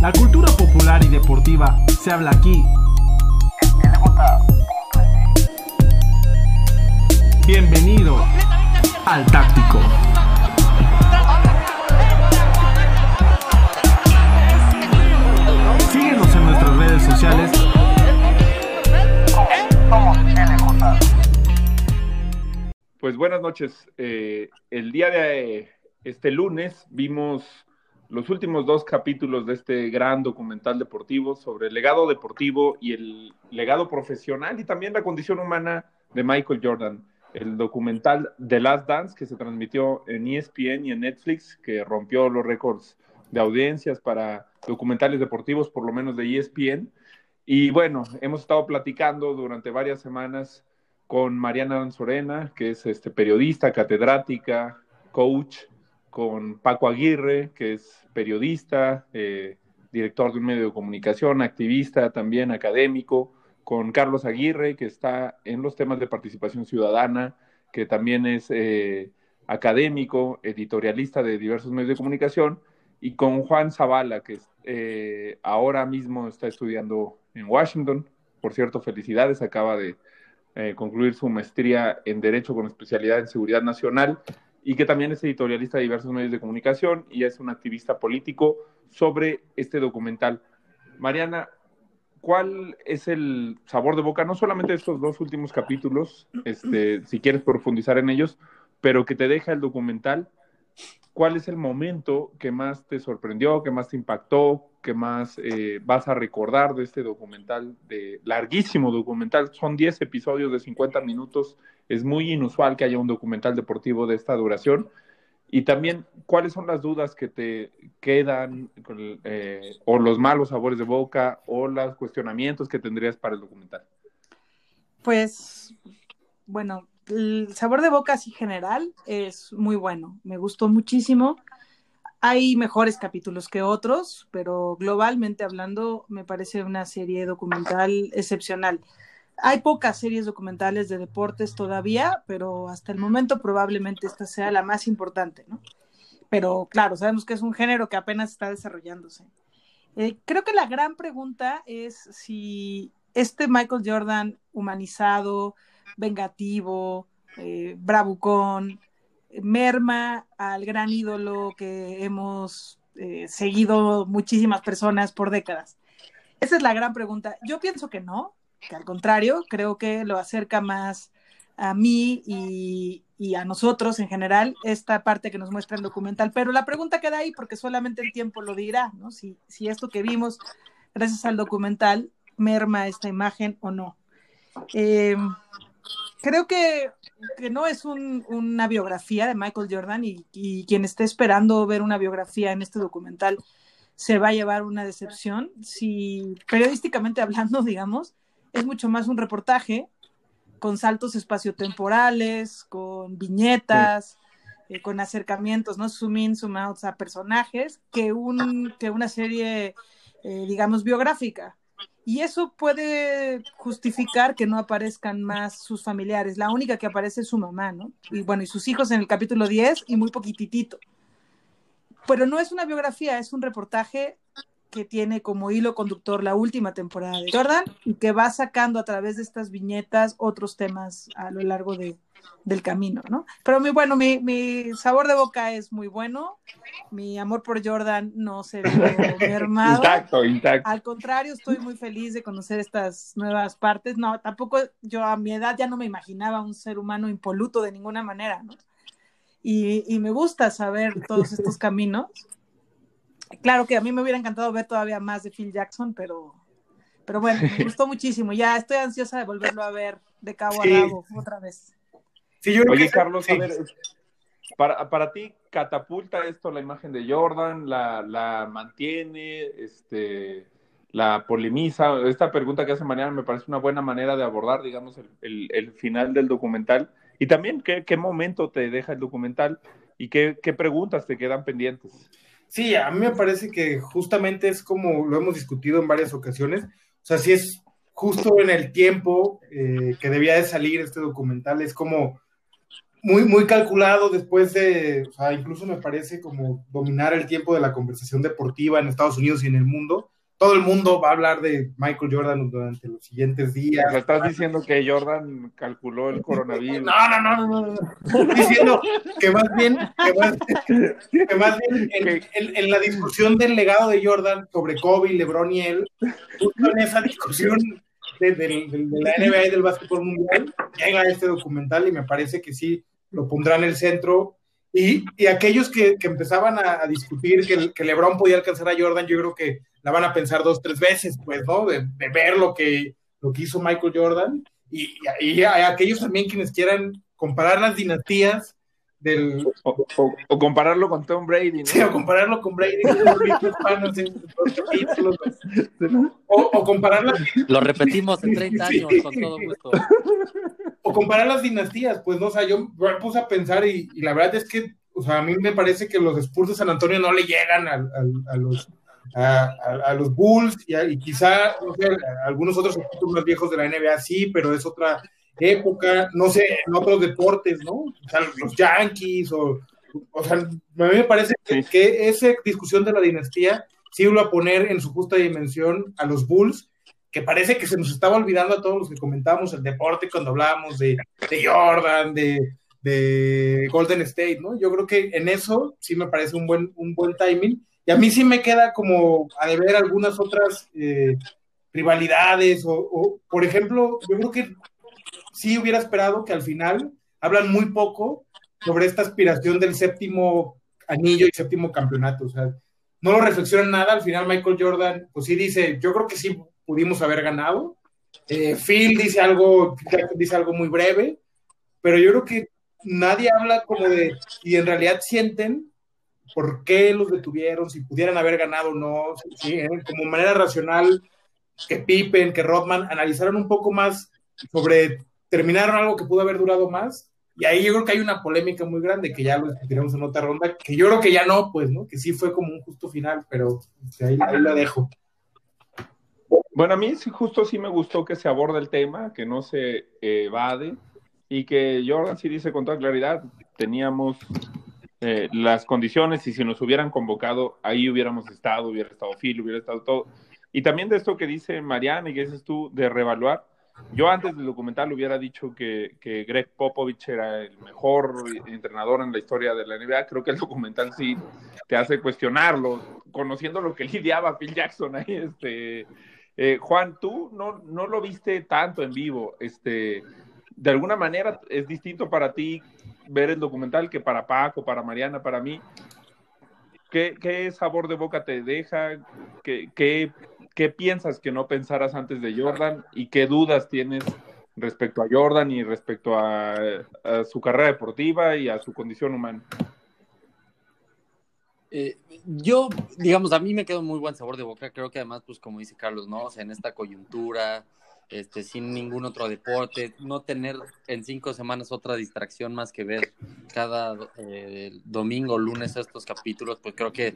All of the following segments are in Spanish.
La cultura popular y deportiva se habla aquí. Bienvenido al Táctico. Síguenos en nuestras redes sociales. Pues buenas noches. Eh, el día de este lunes vimos los últimos dos capítulos de este gran documental deportivo sobre el legado deportivo y el legado profesional y también la condición humana de Michael Jordan. El documental The Last Dance que se transmitió en ESPN y en Netflix, que rompió los récords de audiencias para documentales deportivos, por lo menos de ESPN. Y bueno, hemos estado platicando durante varias semanas con Mariana Danzorena, que es este, periodista, catedrática, coach, con Paco Aguirre, que es periodista, eh, director de un medio de comunicación, activista también académico, con Carlos Aguirre, que está en los temas de participación ciudadana, que también es eh, académico, editorialista de diversos medios de comunicación, y con Juan Zavala, que eh, ahora mismo está estudiando en Washington. Por cierto, felicidades, acaba de concluir su maestría en Derecho con especialidad en Seguridad Nacional y que también es editorialista de diversos medios de comunicación y es un activista político sobre este documental. Mariana, ¿cuál es el sabor de boca, no solamente de estos dos últimos capítulos, este, si quieres profundizar en ellos, pero que te deja el documental? ¿Cuál es el momento que más te sorprendió, que más te impactó, que más eh, vas a recordar de este documental, de larguísimo documental? Son 10 episodios de 50 minutos es muy inusual que haya un documental deportivo de esta duración. Y también, ¿cuáles son las dudas que te quedan, eh, o los malos sabores de boca, o los cuestionamientos que tendrías para el documental? Pues, bueno, el sabor de boca así general es muy bueno, me gustó muchísimo. Hay mejores capítulos que otros, pero globalmente hablando, me parece una serie documental excepcional. Hay pocas series documentales de deportes todavía, pero hasta el momento probablemente esta sea la más importante, ¿no? Pero claro, sabemos que es un género que apenas está desarrollándose. Eh, creo que la gran pregunta es si este Michael Jordan humanizado, vengativo, eh, bravucón, merma al gran ídolo que hemos eh, seguido muchísimas personas por décadas. Esa es la gran pregunta. Yo pienso que no, que al contrario, creo que lo acerca más a mí y, a nosotros en general esta parte que nos muestra el documental. Pero la pregunta queda ahí porque solamente el tiempo lo dirá, ¿no? Si, si esto que vimos gracias al documental merma esta imagen o no. Eh, creo que, que, no es una biografía de Michael Jordan y, y, quien esté esperando ver una biografía en este documental se va a llevar una decepción. Si periodísticamente hablando, digamos, es mucho más un reportaje con saltos espaciotemporales, con viñetas, eh, con acercamientos, ¿no? Zoom in, zoom out a personajes, que, un, que una serie, eh, digamos, biográfica. Y eso puede justificar que no aparezcan más sus familiares. La única que aparece es su mamá, ¿no? Y bueno, y sus hijos en el capítulo 10 y muy poquitito. Pero no es una biografía, es un reportaje que tiene como hilo conductor la última temporada de Jordan y que va sacando a través de estas viñetas otros temas a lo largo de, del camino, ¿no? Pero muy bueno, mi, mi, sabor de boca es muy bueno, mi amor por Jordan no se ve mermado. Intacto, intacto. Al contrario, estoy muy feliz de conocer estas nuevas partes. No, tampoco yo a mi edad ya no me imaginaba un ser humano impoluto de ninguna manera, ¿no? Y, y me gusta saber todos estos caminos Claro que a mí me hubiera encantado ver todavía más de Phil Jackson, pero, pero bueno, me gustó muchísimo. Ya estoy ansiosa de volverlo a ver de cabo a rabo otra vez. Oye, Carlos, a ver, para, para ti, ¿catapulta esto la imagen de Jordan? ¿La, la mantiene? Este, ¿La polemiza? Esta pregunta que hace Mariana me parece una buena manera de abordar, digamos, el, el, final del documental. Y también, ¿qué, ¿qué, momento te deja el documental? ¿Y qué, qué preguntas te quedan pendientes? Sí, a mí me parece que justamente es como lo hemos discutido en varias ocasiones, o sea, si es justo en el tiempo eh, que debía de salir este documental, es como muy, muy calculado después de, o sea, incluso me parece como dominar el tiempo de la conversación deportiva en Estados Unidos y en el mundo. Todo el mundo va a hablar de Michael Jordan durante los siguientes días. O sea, estás diciendo que Jordan calculó el coronavirus. No, no, no, no, no. Estoy diciendo que más bien, que más, que más bien en, en- en la discusión del legado de Jordan sobre Kobe, LeBron y él, justo en esa discusión de, de- de- de la NBA y del básquetbol mundial, llega este documental y me parece que sí lo pondrá en el centro. Y, y aquellos que, que empezaban a, a discutir que, que LeBron podía alcanzar a Jordan, yo creo que la van a pensar dos, tres veces, pues, ¿no? De, de ver lo que, lo que hizo Michael Jordan. Y, y, y a aquellos también quienes quieran comparar las dinastías del, O, o- o compararlo con Tom Brady, ¿no? Sí, o compararlo con Brady, o, o comparar las, Lo repetimos en 30 Sí. años con todo gusto. O comparar las dinastías, pues no, o sea, yo me puse a pensar y, y la verdad es que, o sea, a mí me parece que los Spurs de San Antonio no le llegan al- a, los a, a- a los Bulls y, a- y quizá, no sé, a algunos otros equipos más viejos de la NBA sí, pero es otra época, no sé, en otros deportes, ¿no? O sea, los Yankees o, o sea, a mí me parece que, que esa discusión de la dinastía sí iba a poner en su justa dimensión a los Bulls, que parece que se nos estaba olvidando a todos los que comentábamos el deporte cuando hablábamos de, Jordan, de, de Golden State, ¿no? Yo creo que en eso sí me parece un buen, un buen timing. Y a mí sí me queda como a deber algunas otras eh, rivalidades, o, o, por ejemplo, yo creo que sí hubiera esperado que al final hablan muy poco sobre esta aspiración del séptimo anillo y séptimo campeonato. O sea, no lo reflexionan nada. Al final, Michael Jordan, pues sí dice: Yo creo que sí pudimos haber ganado. Eh, Phil dice algo, dice algo muy breve, pero yo creo que nadie habla como de, y en realidad sienten por qué los detuvieron, si pudieran haber ganado o no, sí, ¿eh? como manera racional, que Pippen, que Rodman analizaron un poco más sobre, terminaron algo que pudo haber durado más, y ahí yo creo que hay una polémica muy grande, que ya lo discutiremos en otra ronda, que yo creo que ya no, pues, ¿no? Que sí fue como un justo final, pero ahí, ahí lo dejo. Bueno, a mí justo sí me gustó que se aborde el tema, que no se evade y que Jordan sí dice con toda claridad, teníamos eh, las condiciones y si nos hubieran convocado, ahí hubiéramos estado, hubiera estado Phil, hubiera estado todo. Y también de esto que dice Mariana y que dices tú de reevaluar, yo antes del documental hubiera dicho que, que Greg Popovich era el mejor entrenador en la historia de la NBA. Creo que el documental sí te hace cuestionarlo, conociendo lo que lidiaba Phil Jackson ahí. Este, eh, Juan, tú no, no lo viste tanto en vivo. Este, de alguna manera es distinto para ti ver el documental que para Paco, para Mariana, para mí. ¿Qué, qué sabor de boca te deja? ¿Qué, qué, ¿Qué piensas que no pensaras antes de Jordan? ¿Y qué dudas tienes respecto a Jordan y respecto a su carrera deportiva y a su condición humana? Eh, yo, digamos, a mí me quedó muy buen sabor de boca. Creo que además, pues como dice Carlos, ¿no? O sea, en esta coyuntura, este, sin ningún otro deporte, no tener en cinco semanas otra distracción más que ver cada eh, domingo, lunes estos capítulos, pues creo que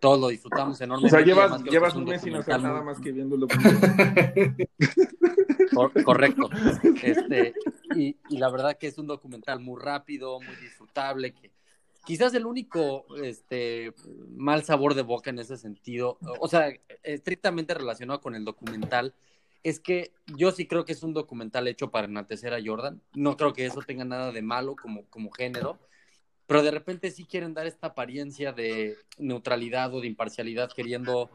todos lo disfrutamos O enormemente. sea, llevas, llevas un mes sin hacer nada más que viendo. Cor- correcto. Este, y, y la verdad que es un documental muy rápido, muy disfrutable, que quizás el único este, mal sabor de boca en ese sentido, o sea, estrictamente relacionado con el documental, es que yo sí creo que es un documental hecho para enaltecer a Jordan. No creo que eso tenga nada de malo como, como género, pero de repente sí quieren dar esta apariencia de neutralidad o de imparcialidad queriendo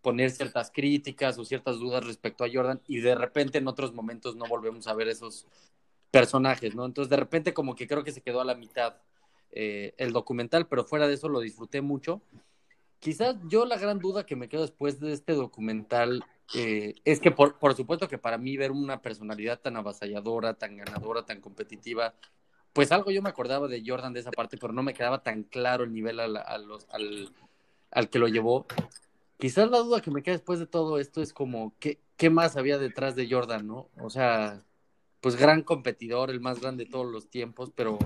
poner ciertas críticas o ciertas dudas respecto a Jordan y de repente en otros momentos no volvemos a ver esos personajes, ¿no? Entonces de repente como que creo que se quedó a la mitad eh, el documental, pero fuera de eso lo disfruté mucho. Quizás yo la gran duda que me quedo después de este documental eh, es que por, por supuesto que para mí ver una personalidad tan avasalladora, tan ganadora, tan competitiva, pues algo yo me acordaba de Jordan de esa parte, pero no me quedaba tan claro el nivel a la- al, al que lo llevó. Quizás la duda que me queda después de todo esto es como, ¿qué, qué más había detrás de Jordan, no? O sea, pues gran competidor, el más grande de todos los tiempos, pero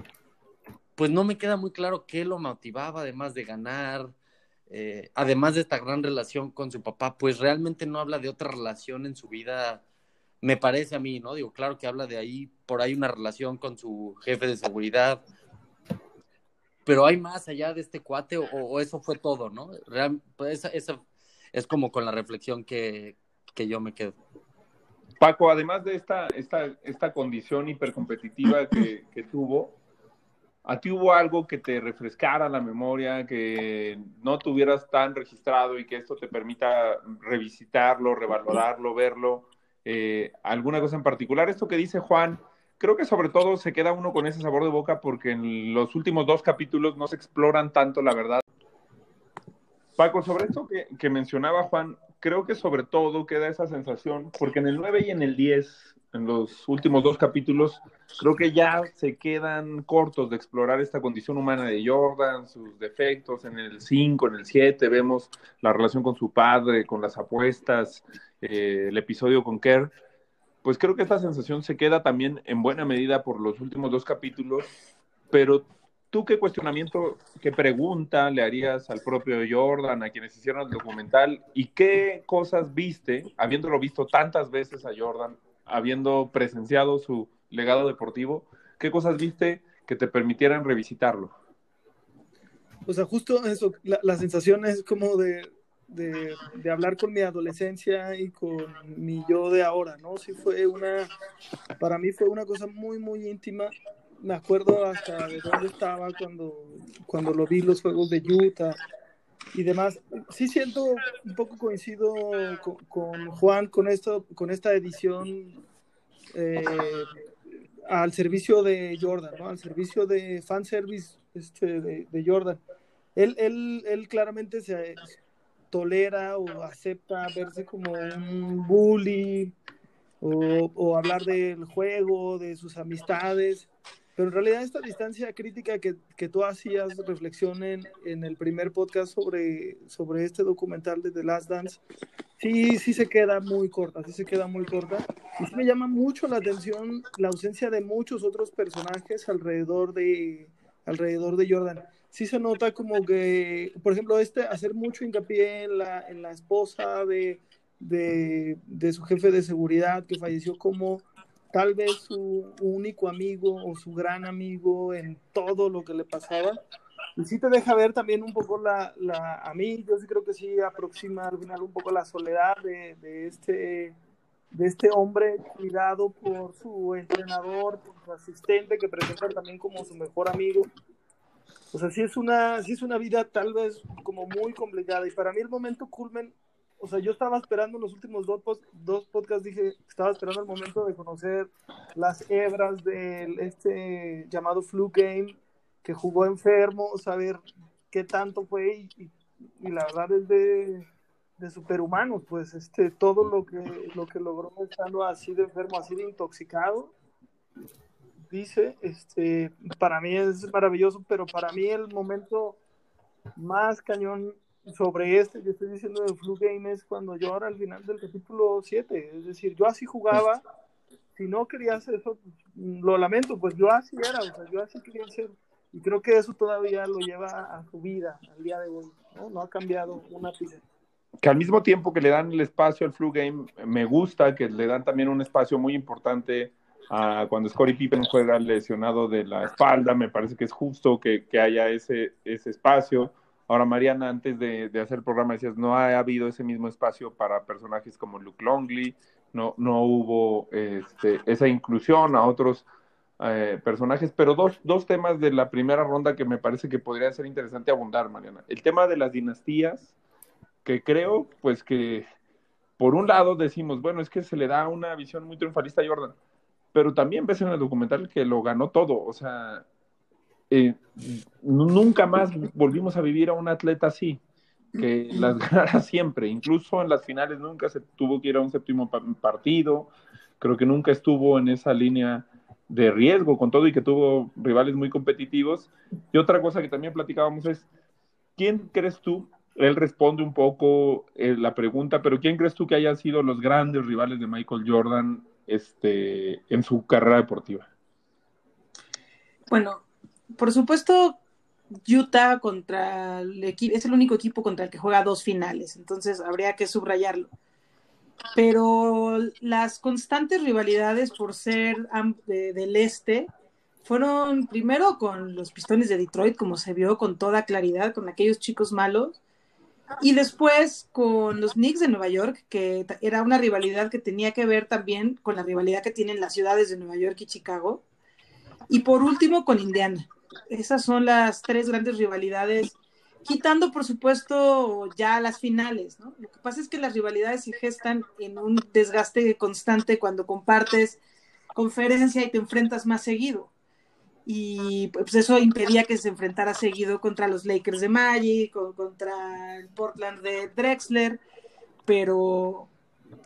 pues no me queda muy claro qué lo motivaba, además de ganar, eh, además de esta gran relación con su papá, pues realmente no habla de otra relación en su vida me parece a mí, ¿no? Digo, claro que habla de ahí, por ahí una relación con su jefe de seguridad, pero hay más allá de este cuate o, eso fue todo, ¿no? Real, pues esa, es como con la reflexión que, que yo me quedo. Paco, además de esta, esta, esta condición hipercompetitiva que, que tuvo, ¿a ti hubo algo que te refrescara la memoria, que no tuvieras tan registrado y que esto te permita revisitarlo, revalorarlo, verlo? Eh, ¿Alguna cosa en particular? Esto que dice Juan, creo que sobre todo se queda uno con ese sabor de boca porque en los últimos dos capítulos no se exploran tanto la verdad. Paco, sobre esto que, que mencionaba Juan, creo que sobre todo queda esa sensación, porque en el 9 y en el 10, en los últimos dos capítulos, creo que ya se quedan cortos de explorar esta condición humana de Jordan, sus defectos. En el 5, en el 7 vemos la relación con su padre, con las apuestas, eh, el episodio con Kerr. Pues creo que esta sensación se queda también en buena medida por los últimos dos capítulos, pero ¿Tú qué cuestionamiento, qué pregunta le harías al propio Jordan, a quienes hicieron el documental? ¿Y qué cosas viste, habiéndolo visto tantas veces a Jordan, habiendo presenciado su legado deportivo, qué cosas viste que te permitieran revisitarlo? O sea, justo eso, la, sensación es como de, de, de, hablar con mi adolescencia y con mi yo de ahora, ¿no? Sí fue una, para mí fue una cosa muy, muy íntima me acuerdo hasta de dónde estaba cuando, cuando lo vi los juegos de Utah y demás. Sí siento un poco coincido con, Juan con esto, con esta edición eh, al servicio de Jordan, ¿no? al servicio de fanservice este, de, de Jordan. Él, él, él claramente se tolera o acepta verse como un bully o, o hablar del juego, de sus amistades pero en realidad esta distancia crítica que, que tú hacías reflexión en, en, el primer podcast sobre, sobre este documental de The Last Dance, sí, sí se queda muy corta, sí se queda muy corta. Y sí me llama mucho la atención la ausencia de muchos otros personajes alrededor de, alrededor de Jordan. Sí se nota como que, por ejemplo, este, hacer mucho hincapié en la, en la esposa de, de, de su jefe de seguridad que falleció como tal vez su único amigo o su gran amigo en todo lo que le pasaba. Y sí te deja ver también un poco la, la a mí, yo sí creo que sí aproxima al final un poco la soledad de, de este de este hombre cuidado por su entrenador, por su asistente, que presenta también como su mejor amigo. O sea, sí es una, sí es una vida tal vez como muy complicada. Y para mí el momento culmen o sea, yo estaba esperando los últimos dos, dos podcasts, dije, estaba esperando el momento de conocer las hebras de este llamado flu game, que jugó enfermo, saber qué tanto fue y, la verdad es de, de superhumanos, pues este, todo lo que, lo que logró estando así de enfermo, así de intoxicado, dice, este, para mí es maravilloso, pero para mí el momento más cañón sobre este yo estoy diciendo de Flu Game es cuando yo ahora al final del capítulo 7, es decir, yo así jugaba, si no quería hacer eso, pues, lo lamento, pues yo así era, yo así quería ser, y creo que eso todavía lo lleva a su vida al día de hoy, ¿no? No ha cambiado una pizza. Que al mismo tiempo que le dan el espacio al Flu Game, me gusta que le dan también un espacio muy importante a cuando Scottie Pippen juega lesionado de la espalda, me parece que es justo que, que haya ese, ese espacio Ahora, Mariana, antes de, hacer el programa decías, no ha habido ese mismo espacio para personajes como Luke Longley, no, no hubo este, esa inclusión a otros eh, personajes, pero dos, dos temas de la primera ronda que me parece que podría ser interesante abundar, Mariana. El tema de las dinastías, que creo, pues que por un lado decimos, bueno, es que se le da una visión muy triunfalista a Jordan, pero también ves en el documental que lo ganó todo, o sea, eh, nunca más volvimos a vivir a un atleta así, que las ganara siempre, incluso en las finales nunca se tuvo que ir a un séptimo partido, creo que nunca estuvo en esa línea de riesgo con todo y que tuvo rivales muy competitivos. Y otra cosa que también platicábamos es, ¿quién crees tú? Él responde un poco eh, la pregunta, pero ¿quién crees tú que hayan sido los grandes rivales de Michael Jordan este, en su carrera deportiva? Bueno, por supuesto, Utah contra el equipo, es el único equipo contra el que juega dos finales, entonces habría que subrayarlo. pero las constantes rivalidades por ser de, del este fueron primero con los Pistones de Detroit, como se vio con toda claridad, con aquellos chicos malos, y después con los Knicks de Nueva York, que era una rivalidad que tenía que ver también con la rivalidad que tienen las ciudades de Nueva York y Chicago, y por último con Indiana. Esas son las tres grandes rivalidades quitando por supuesto ya las finales, ¿no? Lo que pasa es que las rivalidades se gestan en un desgaste constante cuando compartes conferencia y te enfrentas más seguido. Y pues eso impedía que se enfrentara seguido contra los Lakers de Magic, contra el Portland de Drexler, pero,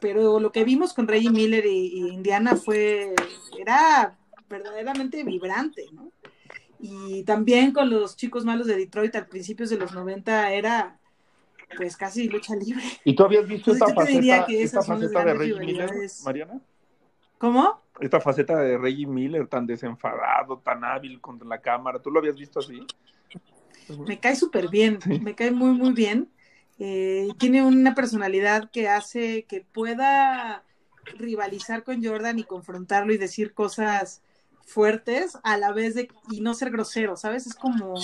pero lo que vimos con Reggie Miller y, y Indiana fue, era verdaderamente vibrante, ¿no? Y también con los chicos malos de Detroit al principios de los 90 era pues casi lucha libre. ¿Y tú habías visto esta faceta, esta faceta de Reggie Miller, Mariana? ¿Cómo? Esta faceta de Reggie Miller tan desenfadado, tan hábil contra la cámara, ¿tú lo habías visto así? Me cae súper bien, me cae muy, muy bien. Eh, tiene una personalidad que hace que pueda rivalizar con Jordan y confrontarlo y decir cosas fuertes a la vez de y no ser grosero, ¿sabes? Es como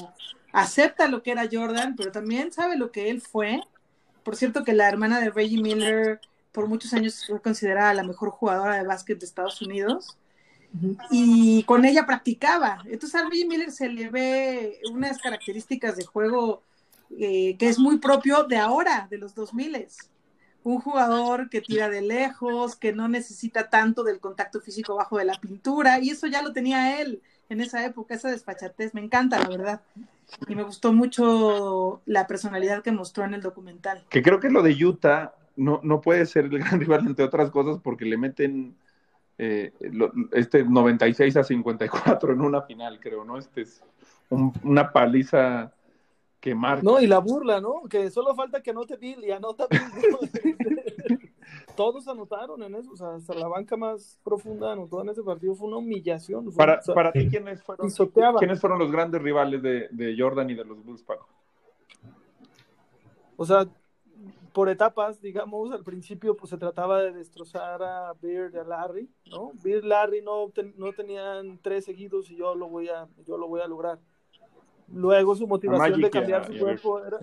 acepta lo que era Jordan, pero también sabe lo que él fue. Por cierto que la hermana de Reggie Miller por muchos años fue considerada la mejor jugadora de básquet de Estados Unidos y con ella practicaba. Entonces a Reggie Miller se le ve unas características de juego eh, que es muy propio de ahora, de los 2000 un jugador que tira de lejos, que no necesita tanto del contacto físico bajo de la pintura, y eso ya lo tenía él en esa época, esa despachatez, me encanta, la verdad. Y me gustó mucho la personalidad que mostró en el documental. Que creo que lo de Utah no, no puede ser el gran rival, entre otras cosas, porque le meten eh, este 96 a 54 en una final, creo, ¿no? Este es una paliza que marca. No, y la burla, ¿no? Que solo falta que anote Bill y anota Bill. Todos anotaron en eso, o sea, hasta la banca más profunda anotó en ese partido, fue una humillación. para, para ti, ¿quiénes fueron, ¿quiénes fueron los grandes rivales de, de, Jordan y de los Bulls, Paco? O sea, por etapas, digamos, al principio pues se trataba de destrozar a Beard y a Larry, ¿no? Beard y Larry no, no tenían tres seguidos y yo lo voy a, yo lo voy a lograr Luego su motivación de cambiar su cuerpo era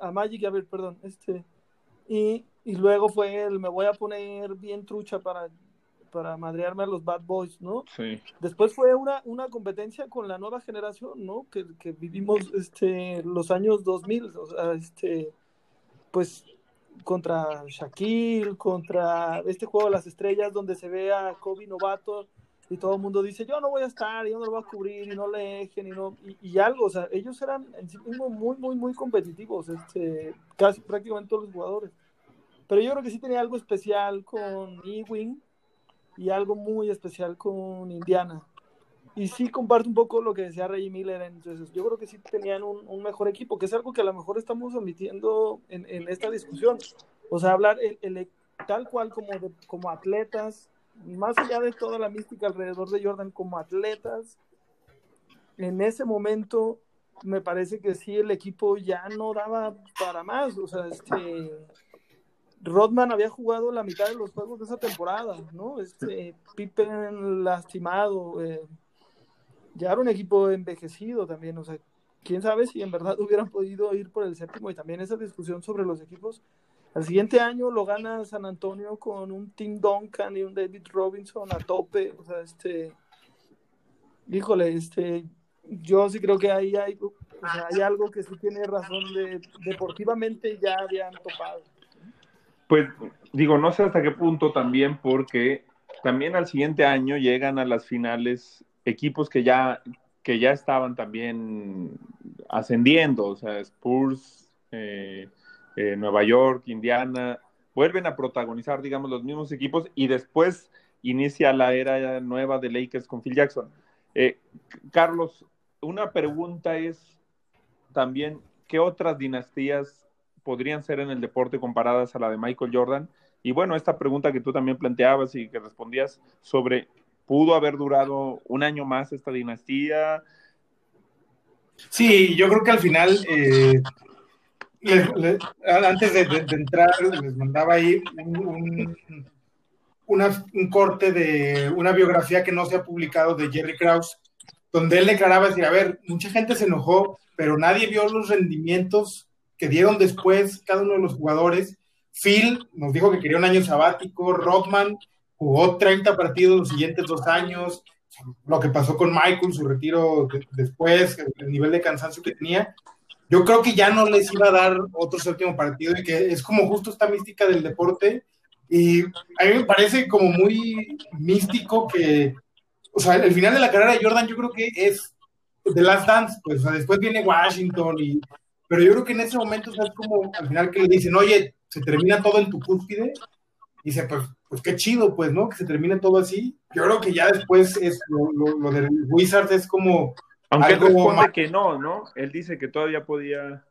a Magic, a ver, perdón, este y, y, luego fue el me voy a poner bien trucha para para madrearme a los Bad Boys, ¿no? Sí. Después fue una, una competencia con la nueva generación, ¿no? Que, que vivimos este los años 2000, o sea, este pues contra Shaquille, contra este juego de las estrellas donde se ve a Kobe novato y todo el mundo dice, yo no voy a estar, yo no lo voy a cubrir, y no le dejen, y, no, y, algo, o sea, ellos eran en sí mismos muy, muy, muy competitivos, este, casi prácticamente todos los jugadores. Pero yo creo que sí tenía algo especial con Ewing y algo muy especial con Indiana. Y sí comparto un poco lo que decía Reggie Miller, entonces yo creo que sí tenían un, un mejor equipo, que es algo que a lo mejor estamos admitiendo en, en esta discusión. O sea, hablar el, el, tal cual como, de, como atletas, más allá de toda la mística alrededor de Jordan como atletas, en ese momento me parece que sí el equipo ya no daba para más. O sea, este Rodman había jugado la mitad de los juegos de esa temporada, ¿no? Este Pippen lastimado, eh, ya era un equipo envejecido también, o sea, quién sabe si en verdad hubieran podido ir por el séptimo y también esa discusión sobre los equipos el siguiente año lo gana San Antonio con un Tim Duncan y un David Robinson a tope. O sea, este. Híjole, este. Yo sí creo que ahí hay, hay algo que sí tiene razón de deportivamente ya habían topado. Pues digo, no sé hasta qué punto también, porque también al siguiente año llegan a las finales equipos que ya, que ya estaban también ascendiendo, o sea, Spurs, eh, eh, Nueva York, Indiana, vuelven a protagonizar, digamos, los mismos equipos y después inicia la era nueva de Lakers con Phil Jackson. Eh, Carlos, una pregunta es también, ¿qué otras dinastías podrían ser en el deporte comparadas a la de Michael Jordan? Y bueno, esta pregunta que tú también planteabas y que respondías sobre, ¿pudo haber durado un año más esta dinastía? Sí, yo creo que al final eh, les- les- antes de, de- de entrar, les mandaba ahí un, un- una- un corte de una biografía que no se ha publicado de Jerry Krause, donde él declaraba decir, a ver, mucha gente se enojó, pero nadie vio los rendimientos que dieron después cada uno de los jugadores. Phil nos dijo que quería un año sabático, Rodman jugó 30 partidos los siguientes dos años, lo que pasó con Michael, su retiro de- después, el nivel de cansancio que tenía yo creo que ya no les iba a dar otro séptimo partido y que es como justo esta mística del deporte y a mí me parece como muy místico que, o sea, el final de la carrera de Jordan yo creo que es The Last Dance, pues o sea, después viene Washington y, pero yo creo que en ese momento o sea, es como al final que le dicen, oye, se termina todo en tu cúspide y dice, pues, pues qué chido, pues, ¿no? Que se termine todo así. Yo creo que ya después es lo, lo, lo del Wizards es como Aunque él responde más- que no, ¿no? Él dice que todavía podía.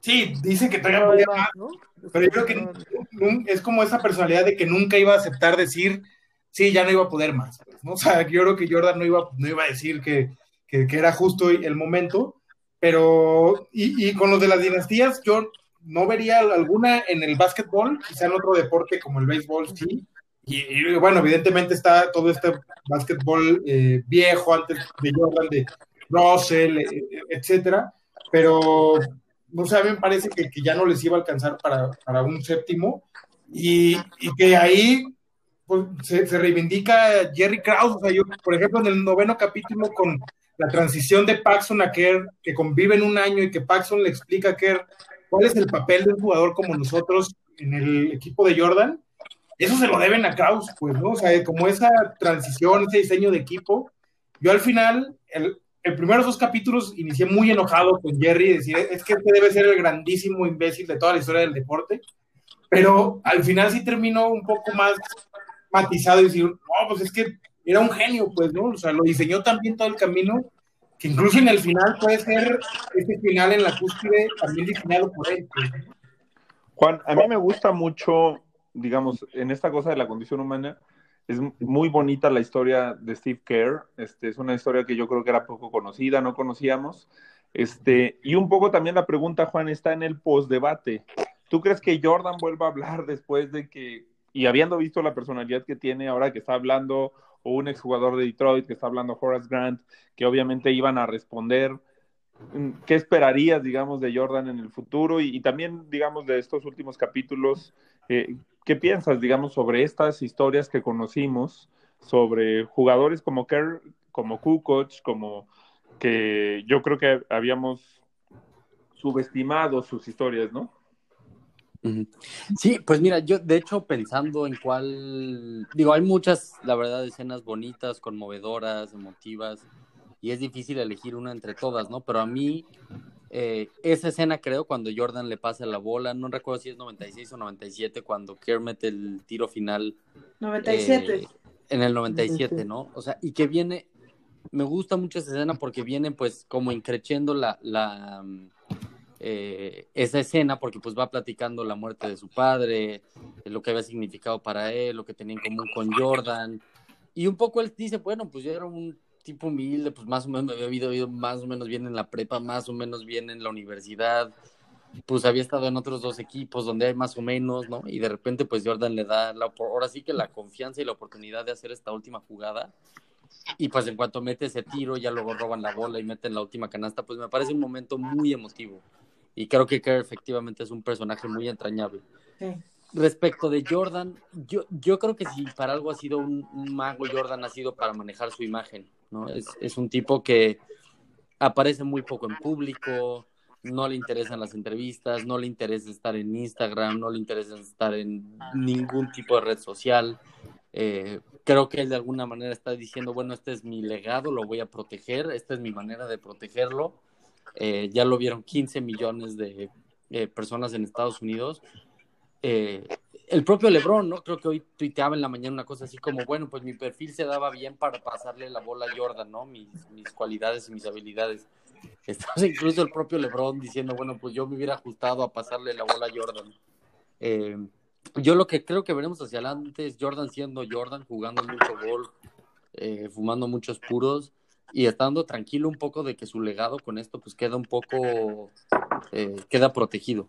Sí, dice que todavía No, podía más, ¿no? pero yo creo que es como esa personalidad de que nunca iba a aceptar decir, sí, ya no iba a poder más. pues, ¿no? O sea, yo creo que Jordan no iba, no iba a decir que, que, que era justo el momento, pero, y, y con los de las dinastías, yo no vería alguna en el básquetbol, quizá en otro deporte como el béisbol, sí. Y, bueno, evidentemente está todo este básquetbol eh, viejo antes de Jordan, de Russell, eh, etcétera, pero no sé, a mí me parece que, que ya no les iba a alcanzar para, para un séptimo y, y que ahí pues, se, se reivindica Jerry Krause, o sea, yo, por ejemplo, en el noveno capítulo con la transición de Paxson a Kerr, que conviven un año y que Paxson le explica a Kerr cuál es el papel de un jugador como nosotros en el equipo de Jordan, eso se lo deben a Krause, pues, ¿no? O sea, como esa transición, ese diseño de equipo. Yo al final, el, el primeros dos capítulos inicié muy enojado con Jerry, decir, es que este debe ser el grandísimo imbécil de toda la historia del deporte, pero al final sí terminó un poco más matizado y decir, no, pues es que era un genio, pues, ¿no? O sea, lo diseñó también todo el camino, que incluso en el final puede ser ese final en la cúspide también diseñado por él. Pues. Juan, a mí me gusta mucho, digamos, en esta cosa de la condición humana, es muy bonita la historia de Steve Kerr. Este, es una historia que yo creo que era poco conocida, no conocíamos. Este, y un poco también la pregunta, Juan, está en el post-debate. ¿Tú crees que Jordan vuelva a hablar después de que, y habiendo visto la personalidad que tiene ahora que está hablando, o un exjugador de Detroit que está hablando Horace Grant, que obviamente iban a responder? ¿Qué esperarías, digamos, de Jordan en el futuro? Y, también, digamos, de estos últimos capítulos, eh, ¿qué piensas, digamos, sobre estas historias que conocimos, sobre jugadores como Kerr, como Kukoc, como que yo creo que habíamos subestimado sus historias, ¿no? Sí, pues mira, yo de hecho pensando en cuál, digo, hay muchas, la verdad, escenas bonitas, conmovedoras, emotivas, y es difícil elegir una entre todas, ¿no? Pero a mí, eh, esa escena creo cuando Jordan le pasa la bola, no recuerdo si es 96 o 97, cuando Kerr mete el tiro final. 97. eh, en el 97, ¿no? O sea, y que viene, me gusta mucho esa escena porque viene pues como increciendo la, la eh, esa escena porque pues va platicando la muerte de su padre, eh, lo que había significado para él, lo que tenía en común con Jordan. Y un poco él dice, bueno, pues yo era un tipo humilde, pues más o menos me había ido, ido más o menos bien en la prepa, más o menos bien en la universidad, pues había estado en otros dos equipos donde hay más o menos, ¿no? Y de repente pues Jordan le da, la, ahora sí que la confianza y la oportunidad de hacer esta última jugada. Y pues en cuanto mete ese tiro, ya luego roban la bola y meten la última canasta, pues me parece un momento muy emotivo. Y creo que Kerr efectivamente es un personaje muy entrañable. Sí. Respecto de Jordan, yo, yo creo que si para algo ha sido un, un mago, Jordan ha sido para manejar su imagen, ¿no? Es, es un tipo que aparece muy poco en público, no le interesan las entrevistas, no le interesa estar en Instagram, no le interesa estar en ningún tipo de red social. Eh, creo que él de alguna manera está diciendo, bueno, este es mi legado, lo voy a proteger, esta es mi manera de protegerlo. Eh, ya lo vieron 15 millones de eh, personas en Estados Unidos. El propio Lebron, ¿no? Creo que hoy tuiteaba en la mañana una cosa así como, bueno, pues mi perfil se daba bien para pasarle la bola a Jordan, ¿no? Mis, mis cualidades y mis habilidades. Incluso el propio Lebron diciendo, bueno, pues yo me hubiera ajustado a pasarle la bola a Jordan. Eh, yo lo que creo que veremos hacia adelante es Jordan siendo Jordan, jugando mucho gol, eh, fumando muchos puros y estando tranquilo un poco de que su legado con esto pues queda un poco eh, queda protegido.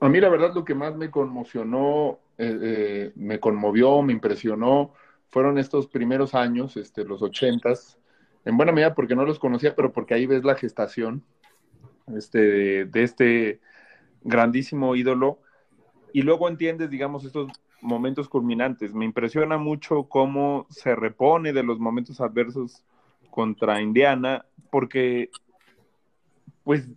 A mí la verdad lo que más me conmocionó, eh, eh, me conmovió, me impresionó, fueron estos primeros años, este, los ochentas, en buena medida porque no los conocía, pero porque ahí ves la gestación este, de, de este grandísimo ídolo y luego entiendes, digamos, estos momentos culminantes. Me impresiona mucho cómo se repone de los momentos adversos contra Indiana, porque pues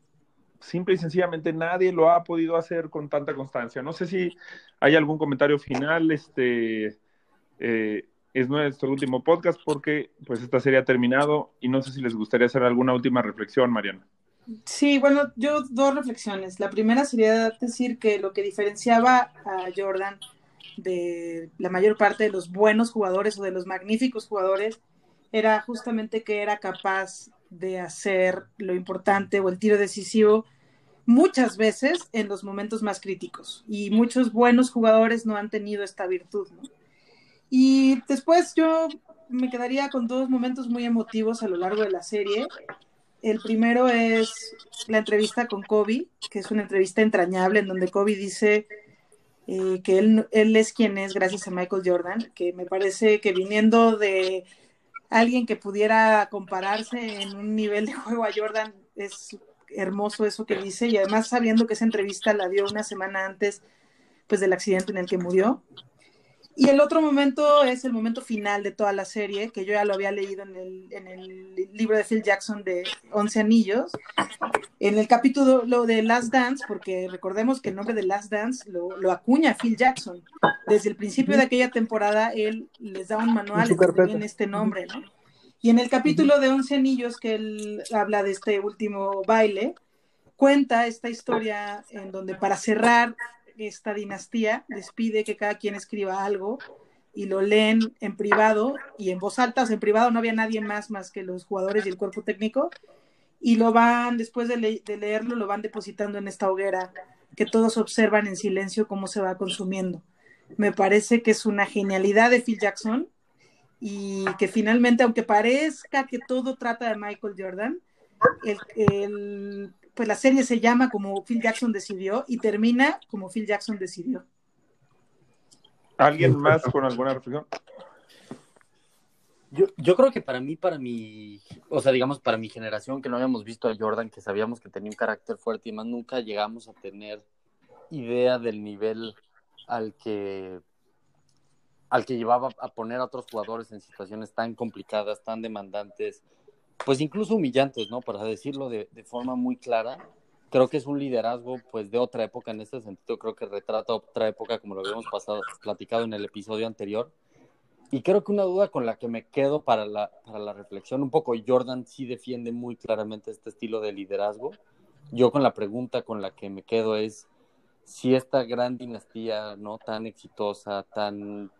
simple y sencillamente nadie lo ha podido hacer con tanta constancia. No sé si hay algún comentario final, este eh, es nuestro último podcast porque pues esta serie ha terminado y no sé si les gustaría hacer alguna última reflexión, Mariana. Sí, bueno, yo dos reflexiones. La primera sería decir que lo que diferenciaba a Jordan de la mayor parte de los buenos jugadores o de los magníficos jugadores era justamente que era capaz de hacer lo importante o el tiro decisivo muchas veces en los momentos más críticos y muchos buenos jugadores no han tenido esta virtud. Y después yo me quedaría con dos momentos muy emotivos a lo largo de la serie. El primero es la entrevista con Kobe, que es una entrevista entrañable en donde Kobe dice eh, que él, él es quien es gracias a Michael Jordan, que me parece que viniendo de alguien que pudiera compararse en un nivel de juego a Jordan, es hermoso eso que dice, y además sabiendo que esa entrevista la dio una semana antes pues del accidente en el que murió. Y el otro momento es el momento final de toda la serie, que yo ya lo había leído en el, en el libro de Phil Jackson de Once Anillos, en el capítulo de Last Dance, porque recordemos que el nombre de Last Dance lo, lo acuña Phil Jackson. Desde el principio de aquella temporada, él les da un manual en este nombre, ¿no? Y en el capítulo de Once Anillos, que él habla de este último baile, cuenta esta historia en donde para cerrar esta dinastía les pide que cada quien escriba algo y lo leen en privado y en voz alta, en privado no había nadie más más que los jugadores y el cuerpo técnico, y lo van, después de, le de leerlo, lo van depositando en esta hoguera que todos observan en silencio cómo se va consumiendo. Me parece que es una genialidad de Phil Jackson y que finalmente, aunque parezca que todo trata de Michael Jordan, el, pues la serie se llama como Phil Jackson decidió y termina como Phil Jackson decidió. ¿Alguien más con alguna reflexión? Yo, yo creo que para mí, para mi, o sea, digamos, para mi generación que no habíamos visto a Jordan, que sabíamos que tenía un carácter fuerte y más nunca llegamos a tener idea del nivel al que al que llevaba a poner a otros jugadores en situaciones tan complicadas, tan demandantes, pues incluso humillantes, ¿no? Para decirlo de, forma muy clara, creo que es un liderazgo pues de otra época en este sentido, creo que retrata otra época como lo habíamos pasado, platicado en el episodio anterior. Y creo que una duda con la que me quedo para la, para la reflexión, un poco Jordan sí defiende muy claramente este estilo de liderazgo. Yo con la pregunta con la que me quedo es si esta gran dinastía, ¿no? Tan exitosa, tan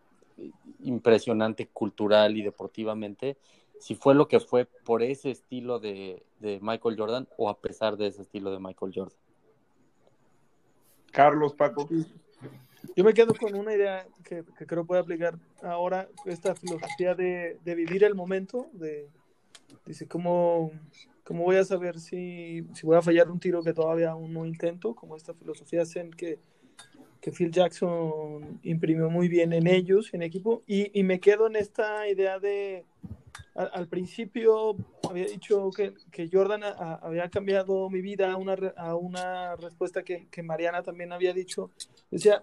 impresionante cultural y deportivamente, si fue lo que fue por ese estilo de, de, Michael Jordan o a pesar de ese estilo de Michael Jordan. Carlos, Paco. Yo me quedo con una idea que, que creo puede aplicar ahora, esta filosofía de, de, vivir el momento, de, dice, ¿cómo, ¿cómo voy a saber si, si voy a fallar un tiro que todavía aún no intento? Como esta filosofía zen que, que Phil Jackson imprimió muy bien en ellos, en equipo, y, y me quedo en esta idea de, al, principio había dicho que, que Jordan había cambiado mi vida a una, a una respuesta que, que, Mariana también había dicho, decía,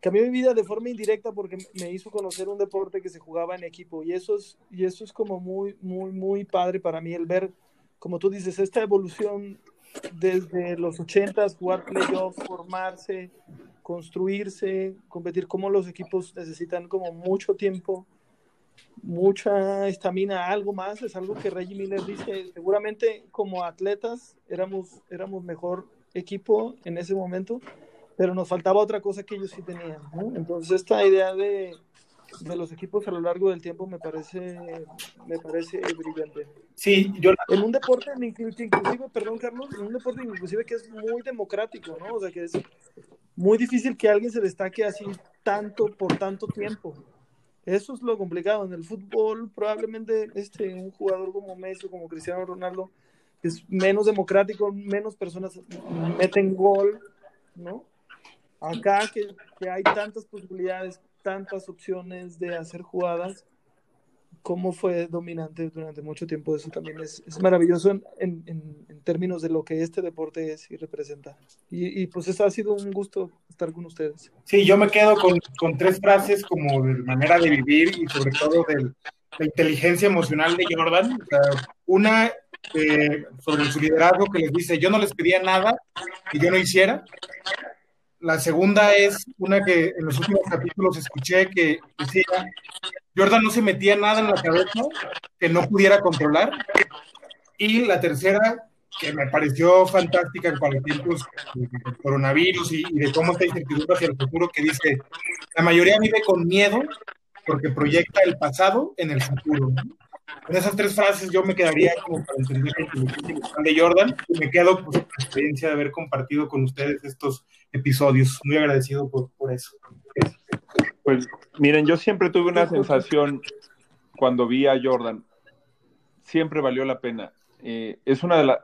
cambió mi vida de forma indirecta porque me hizo conocer un deporte que se jugaba en equipo, y eso es, y eso es como muy, muy, muy padre para mí, el ver, como tú dices, esta evolución desde los ochentas, jugar playoffs, formarse, construirse, competir, como los equipos necesitan como mucho tiempo, mucha estamina, algo más, es algo que Reggie Miller dice, seguramente como atletas éramos, éramos mejor equipo en ese momento, pero nos faltaba otra cosa que ellos sí tenían, ¿no? Entonces esta idea de, de los equipos a lo largo del tiempo me parece me parece brillante. Sí, yo en un deporte inclusive, perdón Carlos, en un deporte inclusive que es muy democrático, ¿no? O sea, que es muy difícil que alguien se destaque así tanto por tanto tiempo. Eso es lo complicado. En el fútbol, probablemente este, un jugador como Messi como Cristiano Ronaldo es menos democrático, menos personas meten gol, ¿no? Acá que, que hay tantas posibilidades, tantas opciones de hacer jugadas, cómo fue dominante durante mucho tiempo, eso también es, es maravilloso en, en, en, términos de lo que este deporte es y representa. Y, y, pues eso ha sido un gusto estar con ustedes. Sí, yo me quedo con, con tres frases como de manera de vivir y sobre todo de la inteligencia emocional de Jordan. Una eh, sobre su liderazgo que les dice, yo no les pedía nada que yo no hiciera. La segunda es una que en los últimos capítulos escuché que decía, Jordan no se metía nada en la cabeza que no pudiera controlar. Y la tercera, que me pareció fantástica en cuanto a tiempos del coronavirus y, y, de cómo está incertidumbre hacia el futuro, que dice, la mayoría vive con miedo porque proyecta el pasado en el futuro. Con esas tres frases yo me quedaría como para entender el de Jordan y me quedo pues, la experiencia de haber compartido con ustedes estos episodios. Muy agradecido por, por eso. Pues miren, yo siempre tuve una sensación cuando vi a Jordan, siempre valió la pena. Eh, es una de, la,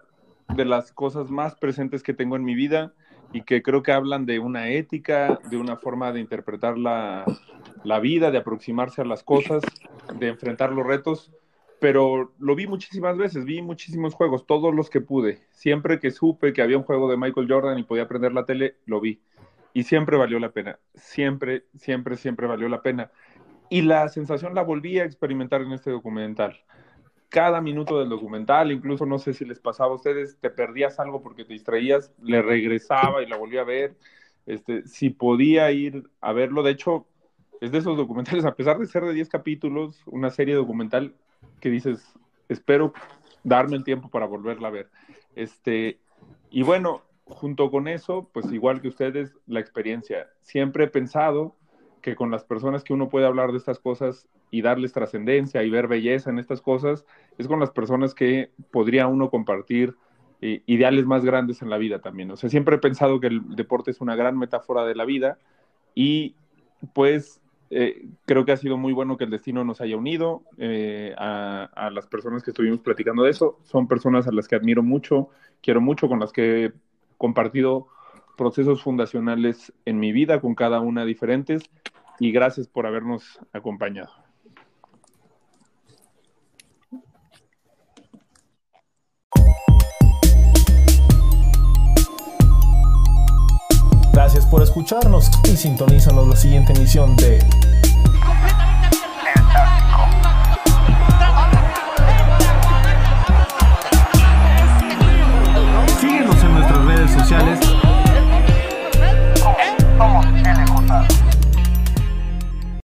de las cosas más presentes que tengo en mi vida y que creo que hablan de una ética, de una forma de interpretar la, la vida, de aproximarse a las cosas, de enfrentar los retos pero lo vi muchísimas veces, vi muchísimos juegos, todos los que pude. Siempre que supe que había un juego de Michael Jordan y podía prender la tele, lo vi. Y siempre valió la pena, siempre, siempre, siempre valió la pena. Y la sensación la volví a experimentar en este documental. Cada minuto del documental, incluso no sé si les pasaba a ustedes, te perdías algo porque te distraías, le regresaba y la volví a ver. Este, si podía ir a verlo, de hecho, es de esos documentales, a pesar de ser de 10 capítulos, una serie documental, que dices, espero darme el tiempo para volverla a ver. Este, y bueno, junto con eso, pues igual que ustedes, la experiencia. Siempre he pensado que con las personas que uno puede hablar de estas cosas y darles trascendencia y ver belleza en estas cosas, es con las personas que podría uno compartir eh, ideales más grandes en la vida también. O sea, siempre he pensado que el deporte es una gran metáfora de la vida y pues eh, creo que ha sido muy bueno que el destino nos haya unido eh, a, a, las personas que estuvimos platicando de eso. Son personas a las que admiro mucho, quiero mucho, con las que he compartido procesos fundacionales en mi vida, con cada una diferentes. Y gracias por habernos acompañado. Gracias por escucharnos y sintonízanos la siguiente emisión de